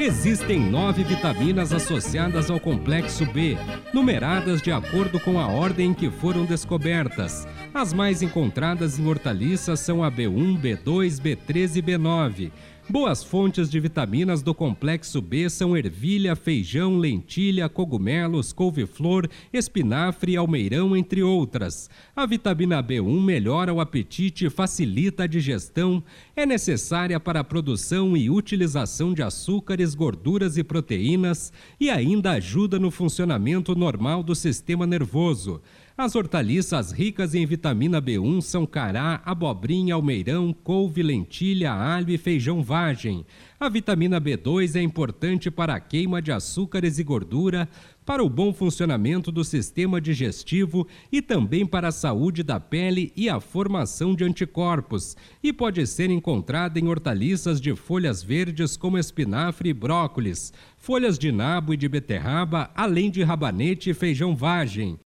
Existem nove vitaminas associadas ao complexo B, numeradas de acordo com a ordem em que foram descobertas. As mais encontradas em hortaliças são a B1, B2, B13 e B9. Boas fontes de vitaminas do complexo B são ervilha, feijão, lentilha, cogumelos, couve-flor, espinafre almeirão, entre outras. A vitamina B1 melhora o apetite e facilita a digestão. É necessária para a produção e utilização de açúcares, gorduras e proteínas e ainda ajuda no funcionamento normal do sistema nervoso. As hortaliças ricas em vitamina B1 são cará, abobrinha, almeirão, couve, lentilha, alho e feijão vagem. A vitamina B2 é importante para a queima de açúcares e gordura, para o bom funcionamento do sistema digestivo e também para a saúde da pele e a formação de anticorpos, e pode ser encontrada em hortaliças de folhas verdes como espinafre e brócolis, folhas de nabo e de beterraba, além de rabanete e feijão vagem.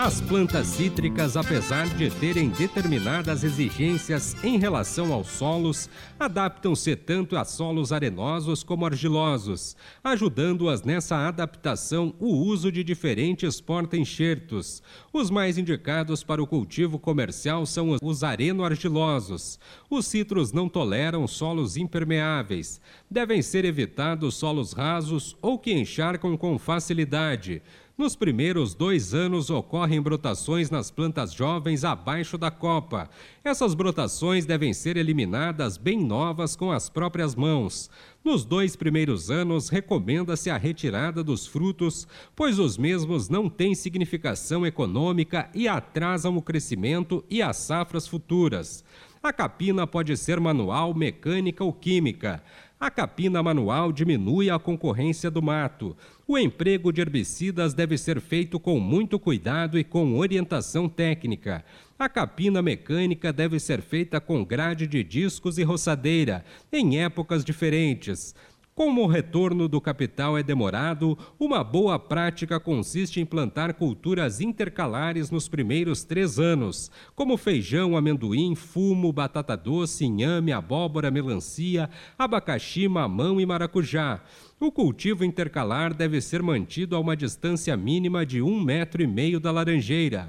As plantas cítricas, apesar de terem determinadas exigências em relação aos solos, adaptam-se tanto a solos arenosos como argilosos, ajudando-as nessa adaptação o uso de diferentes porta-enxertos. Os mais indicados para o cultivo comercial são os areno-argilosos. Os citros não toleram solos impermeáveis. Devem ser evitados solos rasos ou que encharcam com facilidade. Nos primeiros dois anos ocorrem brotações nas plantas jovens abaixo da copa. Essas brotações devem ser eliminadas bem novas com as próprias mãos. Nos dois primeiros anos, recomenda-se a retirada dos frutos, pois os mesmos não têm significação econômica e atrasam o crescimento e as safras futuras. A capina pode ser manual, mecânica ou química. A capina manual diminui a concorrência do mato. O emprego de herbicidas deve ser feito com muito cuidado e com orientação técnica. A capina mecânica deve ser feita com grade de discos e roçadeira, em épocas diferentes. Como o retorno do capital é demorado, uma boa prática consiste em plantar culturas intercalares nos primeiros três anos, como feijão, amendoim, fumo, batata doce, inhame, abóbora, melancia, abacaxi, mamão e maracujá. O cultivo intercalar deve ser mantido a uma distância mínima de um metro e meio da laranjeira.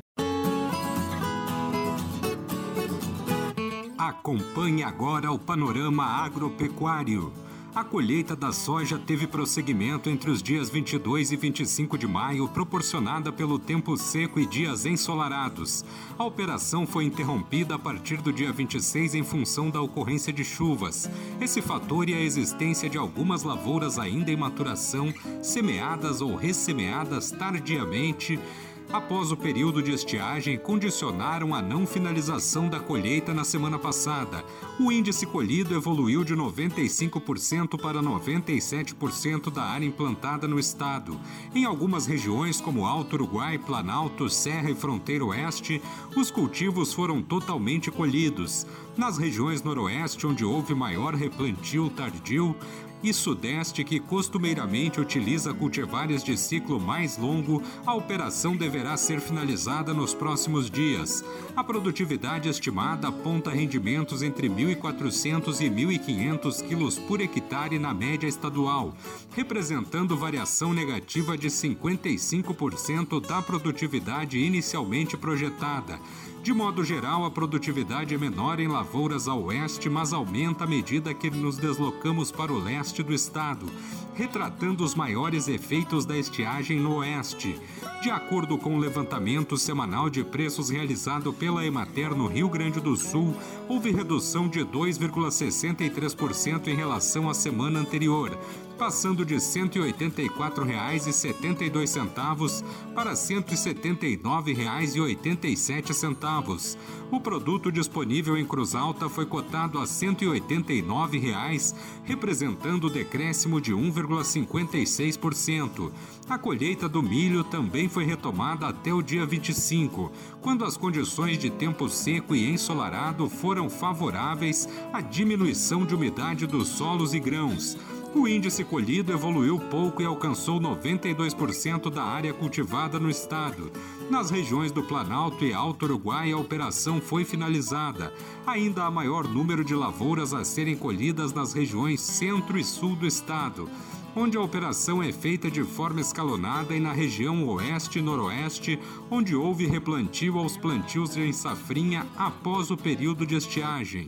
Acompanhe agora o panorama agropecuário. A colheita da soja teve prosseguimento entre os dias 22 e 25 de maio, proporcionada pelo tempo seco e dias ensolarados. A operação foi interrompida a partir do dia 26 em função da ocorrência de chuvas. Esse fator e a existência de algumas lavouras ainda em maturação, semeadas ou ressemeadas tardiamente, após o período de estiagem, condicionaram a não finalização da colheita na semana passada. O índice colhido evoluiu de 95% para 97% da área implantada no estado. Em algumas regiões, como Alto Uruguai, Planalto, Serra e Fronteira Oeste, os cultivos foram totalmente colhidos. Nas regiões Noroeste, onde houve maior replantio tardio, e Sudeste, que costumeiramente utiliza cultivares de ciclo mais longo, a operação deverá ser finalizada nos próximos dias. A produtividade estimada aponta rendimentos entre 1.400 e 1.500 quilos por hectare na média estadual, representando variação negativa de 55% da produtividade inicialmente projetada. De modo geral, a produtividade é menor em lavouras ao oeste, mas aumenta à medida que nos deslocamos para o leste do estado, retratando os maiores efeitos da estiagem no oeste. De acordo com o levantamento semanal de preços realizado pela Emater no Rio Grande do Sul, houve redução de 2,63% em relação à semana anterior. Passando de R$ 184,72 para R$ 179,87. O produto disponível em Cruz Alta foi cotado a 189 reais, representando decréscimo de 1,56%. A colheita do milho também foi retomada até o dia 25, quando as condições de tempo seco e ensolarado foram favoráveis à diminuição de umidade dos solos e grãos. O índice colhido evoluiu pouco e alcançou 92% da área cultivada no estado. Nas regiões do Planalto e Alto Uruguai, a operação foi finalizada. Ainda há maior número de lavouras a serem colhidas nas regiões centro e sul do estado onde a operação é feita de forma escalonada e na região oeste e noroeste, onde houve replantio aos plantios em safrinha após o período de estiagem.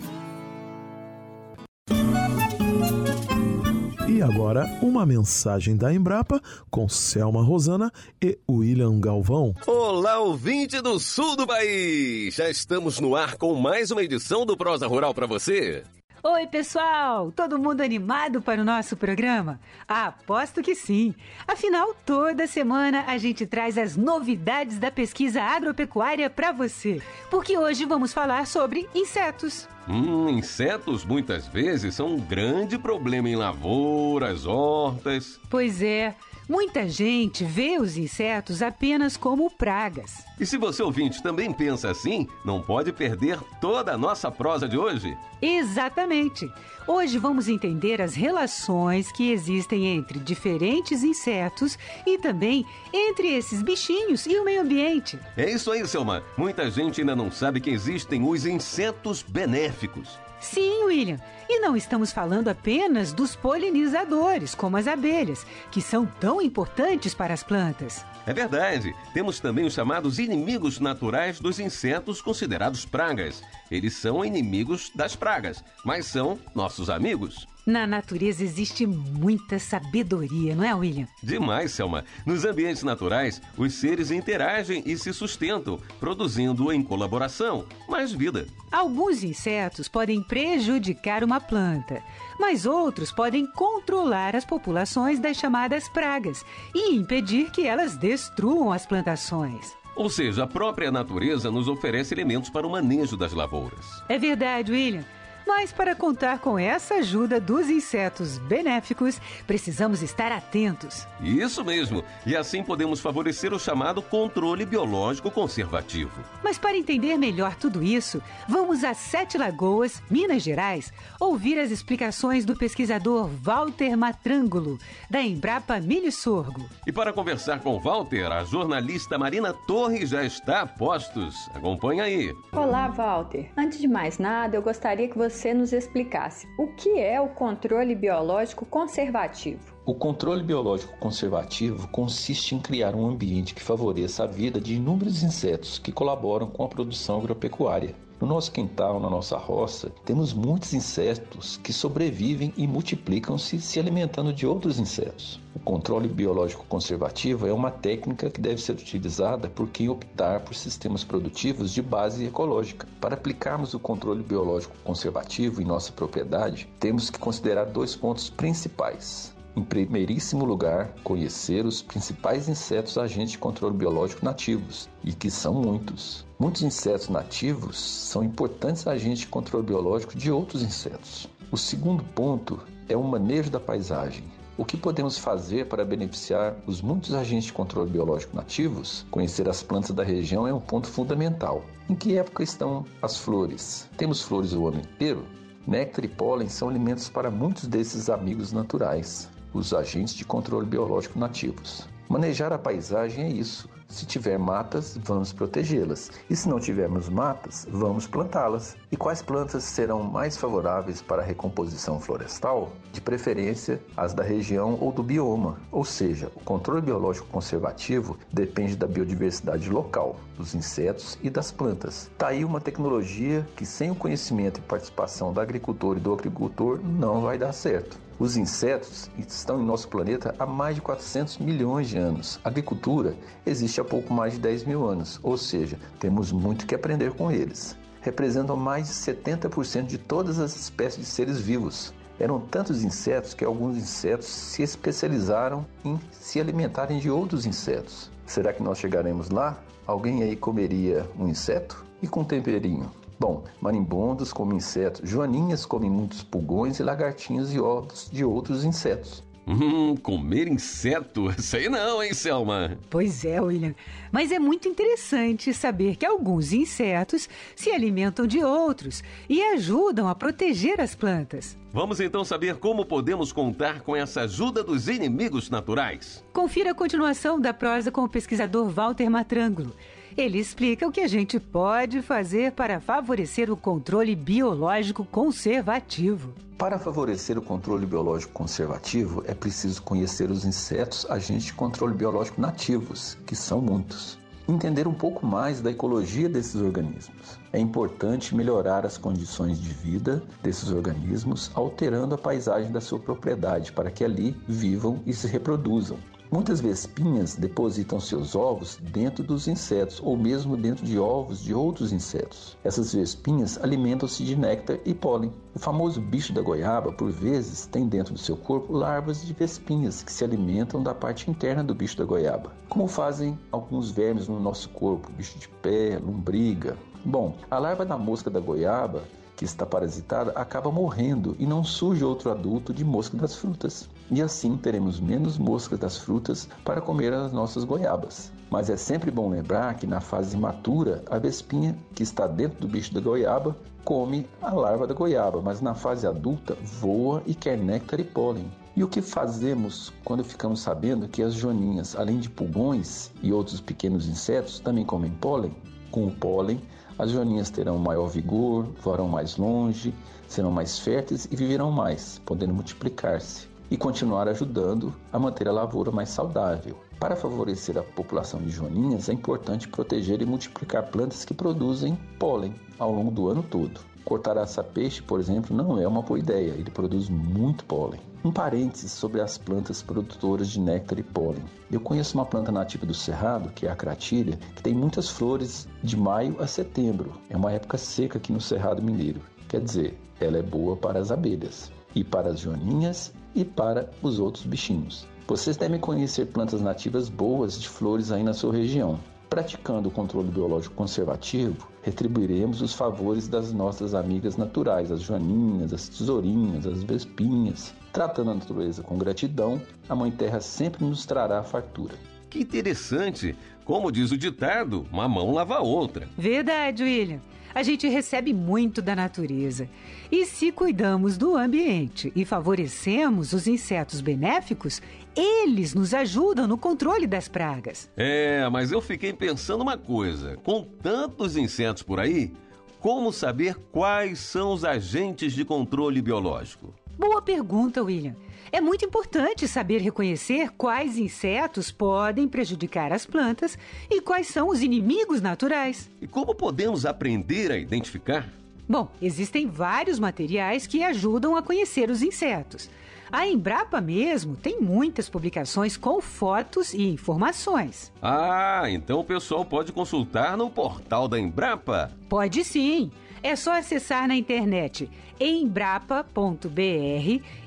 E agora, uma mensagem da Embrapa com Selma Rosana e William Galvão. Olá, ouvinte do sul do país! Já estamos no ar com mais uma edição do Prosa Rural para você. Oi, pessoal! Todo mundo animado para o nosso programa? Ah, aposto que sim! Afinal, toda semana a gente traz as novidades da pesquisa agropecuária para você. Porque hoje vamos falar sobre insetos. Hum, insetos muitas vezes são um grande problema em lavouras, hortas. Pois é. Muita gente vê os insetos apenas como pragas. E se você ouvinte também pensa assim, não pode perder toda a nossa prosa de hoje. Exatamente. Hoje vamos entender as relações que existem entre diferentes insetos e também entre esses bichinhos e o meio ambiente. É isso aí, Selma. Muita gente ainda não sabe que existem os insetos benéficos. Sim, William. E não estamos falando apenas dos polinizadores, como as abelhas, que são tão importantes para as plantas. É verdade. Temos também os chamados inimigos naturais dos insetos considerados pragas. Eles são inimigos das pragas, mas são nossos amigos. Na natureza existe muita sabedoria, não é, William? Demais, Selma. Nos ambientes naturais, os seres interagem e se sustentam, produzindo em colaboração mais vida. Alguns insetos podem prejudicar uma planta, mas outros podem controlar as populações das chamadas pragas e impedir que elas destruam as plantações. Ou seja, a própria natureza nos oferece elementos para o manejo das lavouras. É verdade, William. Mas para contar com essa ajuda dos insetos benéficos, precisamos estar atentos. Isso mesmo. E assim podemos favorecer o chamado controle biológico conservativo. Mas para entender melhor tudo isso, vamos a Sete Lagoas, Minas Gerais, ouvir as explicações do pesquisador Walter Matrângulo, da Embrapa Milho Sorgo. E para conversar com Walter, a jornalista Marina Torres já está a postos. Acompanha aí. Olá, Walter. Antes de mais nada, eu gostaria que você você nos explicasse o que é o controle biológico conservativo. O controle biológico conservativo consiste em criar um ambiente que favoreça a vida de inúmeros insetos que colaboram com a produção agropecuária. No nosso quintal, na nossa roça, temos muitos insetos que sobrevivem e multiplicam-se se alimentando de outros insetos. O controle biológico conservativo é uma técnica que deve ser utilizada por quem optar por sistemas produtivos de base ecológica. Para aplicarmos o controle biológico conservativo em nossa propriedade, temos que considerar dois pontos principais. Em primeiríssimo lugar, conhecer os principais insetos agentes de controle biológico nativos, e que são muitos. Muitos insetos nativos são importantes agentes de controle biológico de outros insetos. O segundo ponto é o manejo da paisagem. O que podemos fazer para beneficiar os muitos agentes de controle biológico nativos? Conhecer as plantas da região é um ponto fundamental. Em que época estão as flores? Temos flores o ano inteiro? Néctar e pólen são alimentos para muitos desses amigos naturais os agentes de controle biológico nativos. Manejar a paisagem é isso. Se tiver matas, vamos protegê-las. E se não tivermos matas, vamos plantá-las. E quais plantas serão mais favoráveis para a recomposição florestal? De preferência, as da região ou do bioma. Ou seja, o controle biológico conservativo depende da biodiversidade local, dos insetos e das plantas. Está aí uma tecnologia que, sem o conhecimento e participação da agricultor e do agricultor, não vai dar certo. Os insetos estão em nosso planeta há mais de 400 milhões de anos. A agricultura existe há pouco mais de 10 mil anos, ou seja, temos muito que aprender com eles. Representam mais de 70% de todas as espécies de seres vivos. Eram tantos insetos que alguns insetos se especializaram em se alimentarem de outros insetos. Será que nós chegaremos lá? Alguém aí comeria um inseto? E com temperinho? Bom, marimbondos comem insetos, joaninhas comem muitos pulgões e lagartinhos e ovos de outros insetos. Hum, comer inseto? Sei não, hein, Selma? Pois é, William. Mas é muito interessante saber que alguns insetos se alimentam de outros e ajudam a proteger as plantas. Vamos então saber como podemos contar com essa ajuda dos inimigos naturais. Confira a continuação da prosa com o pesquisador Walter Matrângulo. Ele explica o que a gente pode fazer para favorecer o controle biológico conservativo. Para favorecer o controle biológico conservativo, é preciso conhecer os insetos agentes de controle biológico nativos, que são muitos. Entender um pouco mais da ecologia desses organismos. É importante melhorar as condições de vida desses organismos, alterando a paisagem da sua propriedade para que ali vivam e se reproduzam. Muitas vespinhas depositam seus ovos dentro dos insetos ou mesmo dentro de ovos de outros insetos. Essas vespinhas alimentam-se de néctar e pólen. O famoso bicho da goiaba, por vezes, tem dentro do seu corpo larvas de vespinhas que se alimentam da parte interna do bicho da goiaba, como fazem alguns vermes no nosso corpo, bicho de pé, lombriga. Bom, a larva da mosca da goiaba que está parasitada acaba morrendo e não surge outro adulto de mosca das frutas. E assim teremos menos moscas das frutas para comer as nossas goiabas. Mas é sempre bom lembrar que na fase imatura, a vespinha que está dentro do bicho da goiaba come a larva da goiaba, mas na fase adulta voa e quer néctar e pólen. E o que fazemos quando ficamos sabendo que as joaninhas, além de pulgões e outros pequenos insetos, também comem pólen? Com o pólen, as joaninhas terão maior vigor, voarão mais longe, serão mais férteis e viverão mais, podendo multiplicar-se e continuar ajudando a manter a lavoura mais saudável. Para favorecer a população de joaninhas, é importante proteger e multiplicar plantas que produzem pólen ao longo do ano todo. Cortar aça-peixe, por exemplo, não é uma boa ideia, ele produz muito pólen. Um parênteses sobre as plantas produtoras de néctar e pólen. Eu conheço uma planta nativa do Cerrado, que é a cratilha, que tem muitas flores de maio a setembro. É uma época seca aqui no Cerrado Mineiro. Quer dizer, ela é boa para as abelhas, e para as joaninhas e para os outros bichinhos. Vocês devem conhecer plantas nativas boas de flores aí na sua região. Praticando o controle biológico conservativo, retribuiremos os favores das nossas amigas naturais, as joaninhas, as tesourinhas, as vespinhas. Tratando a natureza com gratidão, a Mãe Terra sempre nos trará fartura. Que interessante! Como diz o ditado, uma mão lava a outra. Verdade, William. A gente recebe muito da natureza. E se cuidamos do ambiente e favorecemos os insetos benéficos, eles nos ajudam no controle das pragas. É, mas eu fiquei pensando uma coisa: com tantos insetos por aí, como saber quais são os agentes de controle biológico? Boa pergunta, William. É muito importante saber reconhecer quais insetos podem prejudicar as plantas e quais são os inimigos naturais. E como podemos aprender a identificar? Bom, existem vários materiais que ajudam a conhecer os insetos. A Embrapa mesmo tem muitas publicações com fotos e informações. Ah, então o pessoal pode consultar no portal da Embrapa? Pode sim. É só acessar na internet embrapa.br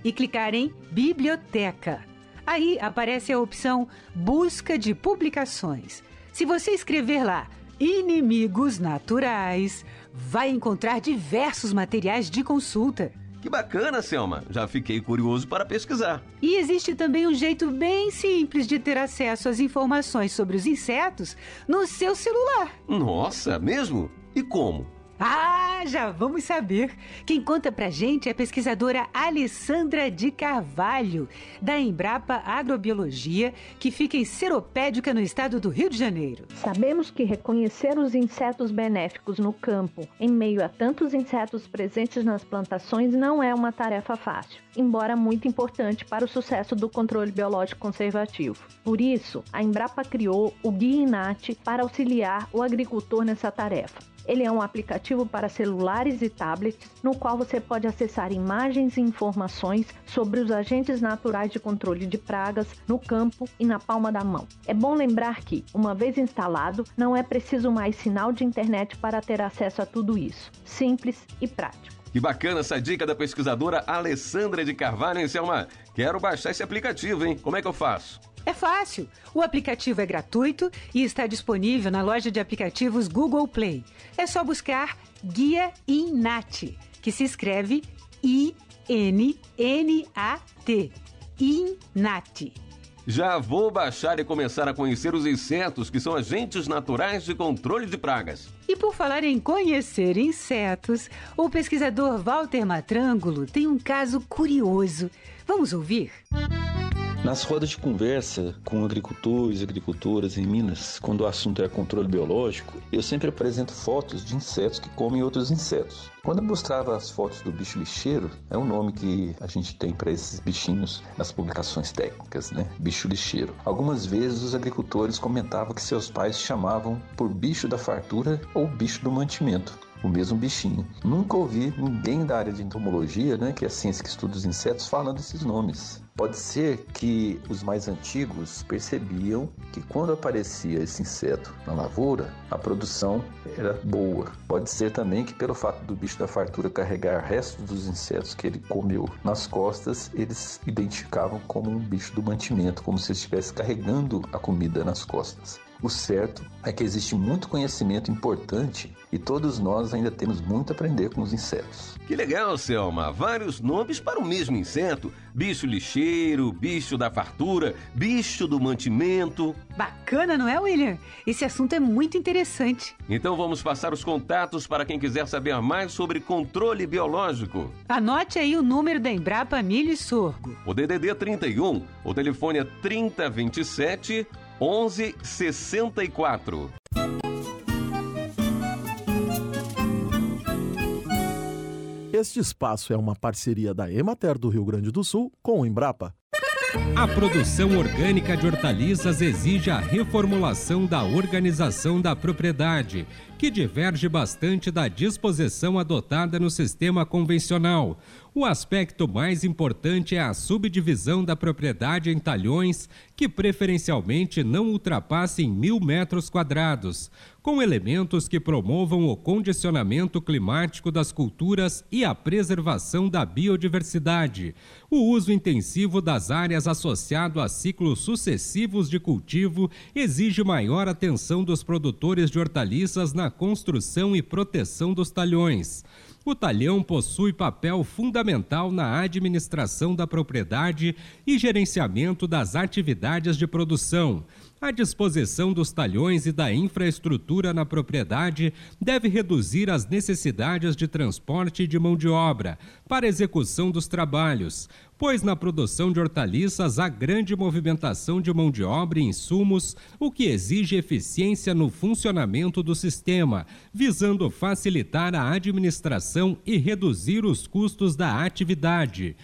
e clicar em Biblioteca. Aí aparece a opção Busca de Publicações. Se você escrever lá Inimigos Naturais, vai encontrar diversos materiais de consulta. Que bacana, Selma! Já fiquei curioso para pesquisar. E existe também um jeito bem simples de ter acesso às informações sobre os insetos no seu celular. Nossa, mesmo? E como? Ah, já vamos saber. Quem conta pra gente é a pesquisadora Alessandra de Carvalho, da Embrapa Agrobiologia, que fica em Seropédica, no estado do Rio de Janeiro. Sabemos que reconhecer os insetos benéficos no campo, em meio a tantos insetos presentes nas plantações, não é uma tarefa fácil, embora muito importante para o sucesso do controle biológico conservativo. Por isso, a Embrapa criou o Guia Inat para auxiliar o agricultor nessa tarefa. Ele é um aplicativo para celulares e tablets, no qual você pode acessar imagens e informações sobre os agentes naturais de controle de pragas no campo e na palma da mão. É bom lembrar que, uma vez instalado, não é preciso mais sinal de internet para ter acesso a tudo isso. Simples e prático. Que bacana essa dica da pesquisadora Alessandra de Carvalho, hein, Selma? Quero baixar esse aplicativo, hein? Como é que eu faço? É fácil. O aplicativo é gratuito e está disponível na loja de aplicativos Google Play. É só buscar Guia INAT, que se escreve I-N-N-A-T. INAT. Já vou baixar e começar a conhecer os insetos que são agentes naturais de controle de pragas. E por falar em conhecer insetos, o pesquisador Walter Matrângulo tem um caso curioso. Vamos ouvir? Nas rodas de conversa com agricultores e agricultoras em Minas, quando o assunto é controle biológico, eu sempre apresento fotos de insetos que comem outros insetos. Quando eu mostrava as fotos do bicho lixeiro, é um nome que a gente tem para esses bichinhos nas publicações técnicas, né? Bicho lixeiro. Algumas vezes os agricultores comentavam que seus pais chamavam por bicho da fartura ou bicho do mantimento o mesmo bichinho. Nunca ouvi ninguém da área de entomologia, né, que é a ciência que estuda os insetos, falando esses nomes. Pode ser que os mais antigos percebiam que quando aparecia esse inseto na lavoura, a produção era boa. Pode ser também que pelo fato do bicho da fartura carregar restos dos insetos que ele comeu nas costas, eles identificavam como um bicho do mantimento, como se estivesse carregando a comida nas costas. O certo é que existe muito conhecimento importante e todos nós ainda temos muito a aprender com os insetos. Que legal, Selma! Vários nomes para o mesmo inseto: bicho lixeiro, bicho da fartura, bicho do mantimento. Bacana, não é, William? Esse assunto é muito interessante. Então vamos passar os contatos para quem quiser saber mais sobre controle biológico. Anote aí o número da Embrapa Milho e Sorgo. O DDD 31, o telefone é 3027 1164. Este espaço é uma parceria da Emater do Rio Grande do Sul com o Embrapa. A produção orgânica de hortaliças exige a reformulação da organização da propriedade, que diverge bastante da disposição adotada no sistema convencional. O aspecto mais importante é a subdivisão da propriedade em talhões, que preferencialmente não ultrapassem mil metros quadrados, com elementos que promovam o condicionamento climático das culturas e a preservação da biodiversidade. O uso intensivo das áreas associado a ciclos sucessivos de cultivo exige maior atenção dos produtores de hortaliças na construção e proteção dos talhões. O talhão possui papel fundamental na administração da propriedade e gerenciamento das atividades de produção. A disposição dos talhões e da infraestrutura na propriedade deve reduzir as necessidades de transporte de mão de obra para execução dos trabalhos, pois na produção de hortaliças há grande movimentação de mão de obra e insumos, o que exige eficiência no funcionamento do sistema, visando facilitar a administração e reduzir os custos da atividade.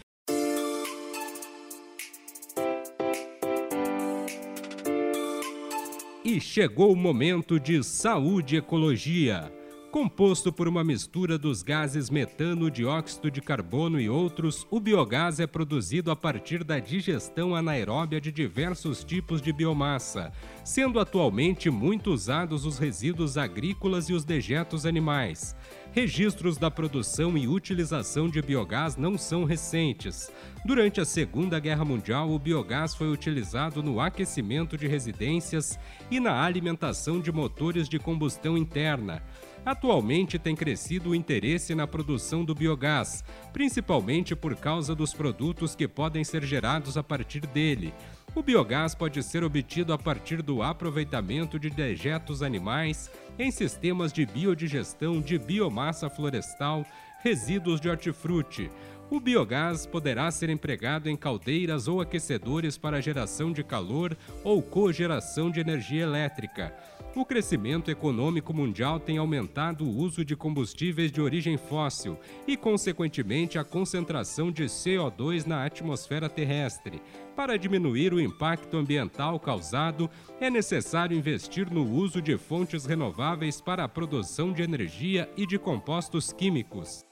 E chegou o momento de saúde e ecologia. Composto por uma mistura dos gases metano, dióxido de carbono e outros, o biogás é produzido a partir da digestão anaeróbia de diversos tipos de biomassa, sendo atualmente muito usados os resíduos agrícolas e os dejetos animais. Registros da produção e utilização de biogás não são recentes. Durante a Segunda Guerra Mundial, o biogás foi utilizado no aquecimento de residências e na alimentação de motores de combustão interna. Atualmente tem crescido o interesse na produção do biogás, principalmente por causa dos produtos que podem ser gerados a partir dele. O biogás pode ser obtido a partir do aproveitamento de dejetos animais em sistemas de biodigestão de biomassa florestal, resíduos de hortifruti. O biogás poderá ser empregado em caldeiras ou aquecedores para geração de calor ou cogeração de energia elétrica. O crescimento econômico mundial tem aumentado o uso de combustíveis de origem fóssil e, consequentemente, a concentração de CO2 na atmosfera terrestre. Para diminuir o impacto ambiental causado, é necessário investir no uso de fontes renováveis para a produção de energia e de compostos químicos.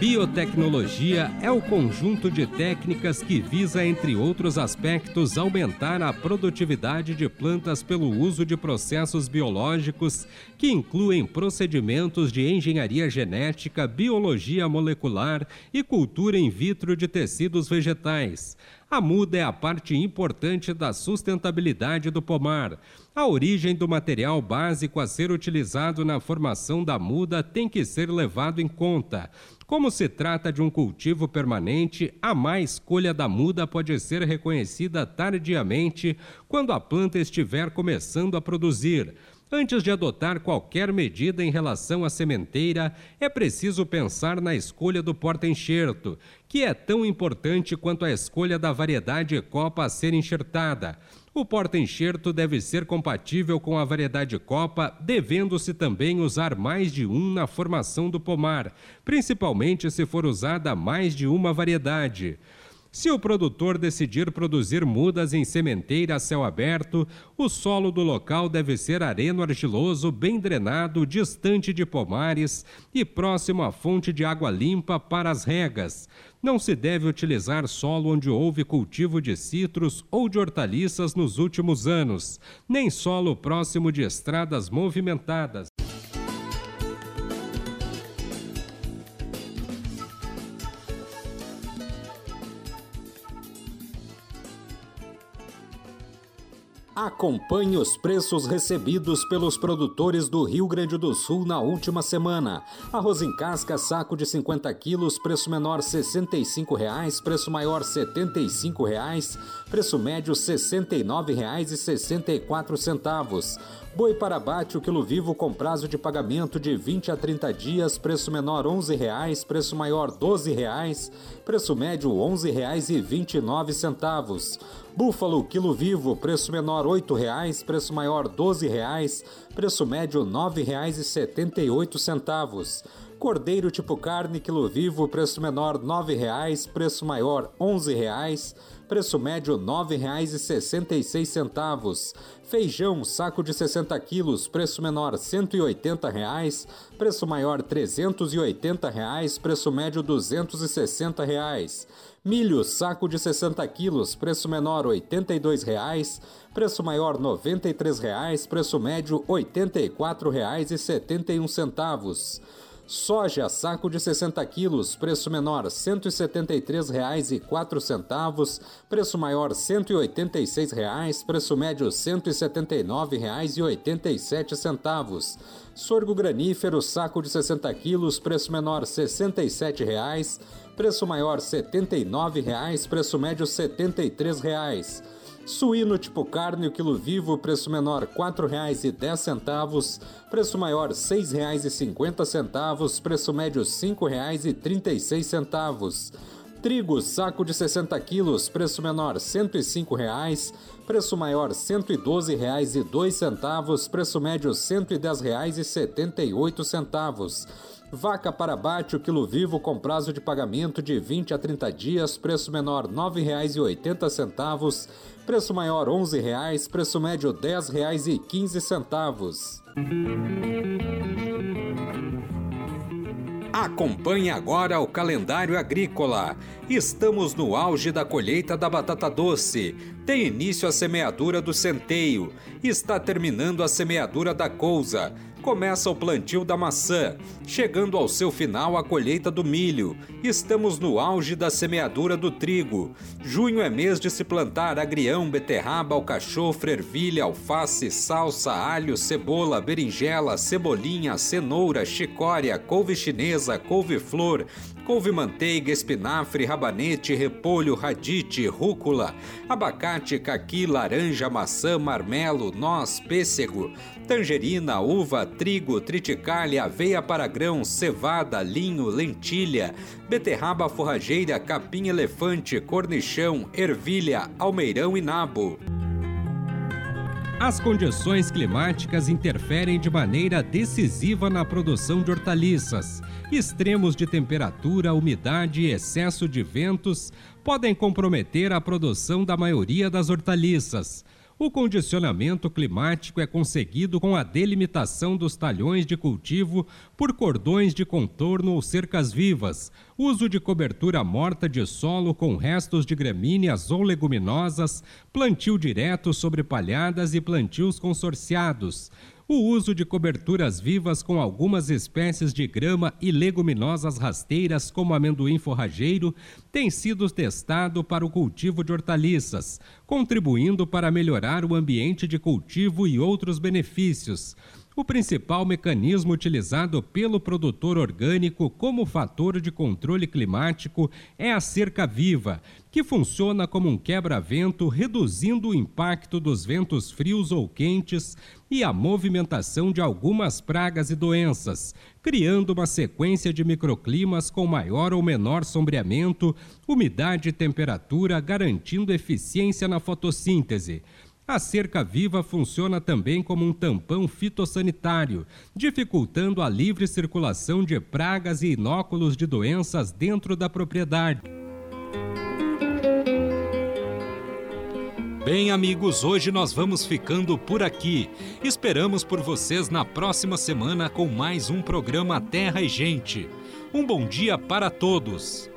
Biotecnologia é o conjunto de técnicas que visa, entre outros aspectos, aumentar a produtividade de plantas pelo uso de processos biológicos que incluem procedimentos de engenharia genética, biologia molecular e cultura in vitro de tecidos vegetais. A muda é a parte importante da sustentabilidade do pomar. A origem do material básico a ser utilizado na formação da muda tem que ser levado em conta. Como se trata de um cultivo permanente, a má escolha da muda pode ser reconhecida tardiamente quando a planta estiver começando a produzir. Antes de adotar qualquer medida em relação à sementeira, é preciso pensar na escolha do porta-enxerto, que é tão importante quanto a escolha da variedade copa a ser enxertada. O porta-enxerto deve ser compatível com a variedade copa, devendo-se também usar mais de um na formação do pomar, principalmente se for usada mais de uma variedade. Se o produtor decidir produzir mudas em sementeira a céu aberto, o solo do local deve ser areno-argiloso, bem drenado, distante de pomares e próximo à fonte de água limpa para as regas. Não se deve utilizar solo onde houve cultivo de citros ou de hortaliças nos últimos anos, nem solo próximo de estradas movimentadas. Acompanhe os preços recebidos pelos produtores do Rio Grande do Sul na última semana. Arroz em casca, saco de 50 quilos, preço menor R$ 65,00, preço maior R$ 75,00, preço médio R$ 69,64. Boi para abate, o quilo vivo com prazo de pagamento de 20 a 30 dias, preço menor R$ 11,00, preço maior R$ 12,00, preço médio R$ 11,29. Búfalo, quilo vivo, preço menor R$ 8,00, preço maior R$ 12,00, preço médio R$ 9,78. Cordeiro tipo carne, quilo vivo, preço menor R$ 9,00, preço maior R$ 11,00, preço médio R$ 9,66. Feijão, saco de 60 quilos, preço menor 180 reais, preço maior 380 reais, preço médio 260 reais. Milho, saco de 60 quilos, preço menor 82 reais, preço maior 93 reais, preço médio R$ 84,71. Soja, saco de 60 quilos, preço menor R$ 173,04, preço maior R$ 186,00, preço médio R$ 179,87. Sorgo granífero, saco de 60 quilos, preço menor R$ 67,00, preço maior R$ 79,00, preço médio R$ 73,00. Suíno tipo carne, o quilo vivo, preço menor R$ 4,10, preço maior R$ 6,50, preço médio R$ 5,36. Trigo, saco de 60 quilos, preço menor R$ 105,00, preço maior R$ 112,02, preço médio R$ 110,78. Vaca para abate, o quilo vivo com prazo de pagamento de 20 a 30 dias, preço menor R$ 9,80, preço maior R$ 11,00, preço médio R$ 10,15. Acompanhe agora o calendário agrícola. Estamos no auge da colheita da batata doce. Tem início a semeadura do centeio. Está terminando a semeadura da couza começa o plantio da maçã, chegando ao seu final a colheita do milho. Estamos no auge da semeadura do trigo. Junho é mês de se plantar agrião, beterraba, alcachofre, ervilha, alface, salsa, alho, cebola, berinjela, cebolinha, cenoura, chicória, couve chinesa, couve-flor, couve-manteiga, espinafre, rabanete, repolho, radite, rúcula, abacate, caqui, laranja, maçã, marmelo, noz, pêssego, tangerina, uva, trigo, triticale, aveia para grão, cevada, linho, lentilha, beterraba forrageira, capim elefante, cornichão, ervilha, almeirão e nabo. As condições climáticas interferem de maneira decisiva na produção de hortaliças. Extremos de temperatura, umidade e excesso de ventos podem comprometer a produção da maioria das hortaliças. O condicionamento climático é conseguido com a delimitação dos talhões de cultivo por cordões de contorno ou cercas vivas, uso de cobertura morta de solo com restos de gramíneas ou leguminosas, plantio direto sobre palhadas e plantios consorciados, o uso de coberturas vivas com algumas espécies de grama e leguminosas rasteiras, como amendoim forrageiro, tem sido testado para o cultivo de hortaliças, contribuindo para melhorar o ambiente de cultivo e outros benefícios o principal mecanismo utilizado pelo produtor orgânico como fator de controle climático é a cerca viva, que funciona como um quebra-vento, reduzindo o impacto dos ventos frios ou quentes e a movimentação de algumas pragas e doenças, criando uma sequência de microclimas com maior ou menor sombreamento, umidade e temperatura, garantindo eficiência na fotossíntese. A cerca viva funciona também como um tampão fitossanitário, dificultando a livre circulação de pragas e inóculos de doenças dentro da propriedade. Bem, amigos, hoje nós vamos ficando por aqui. Esperamos por vocês na próxima semana com mais um programa Terra e Gente. Um bom dia para todos.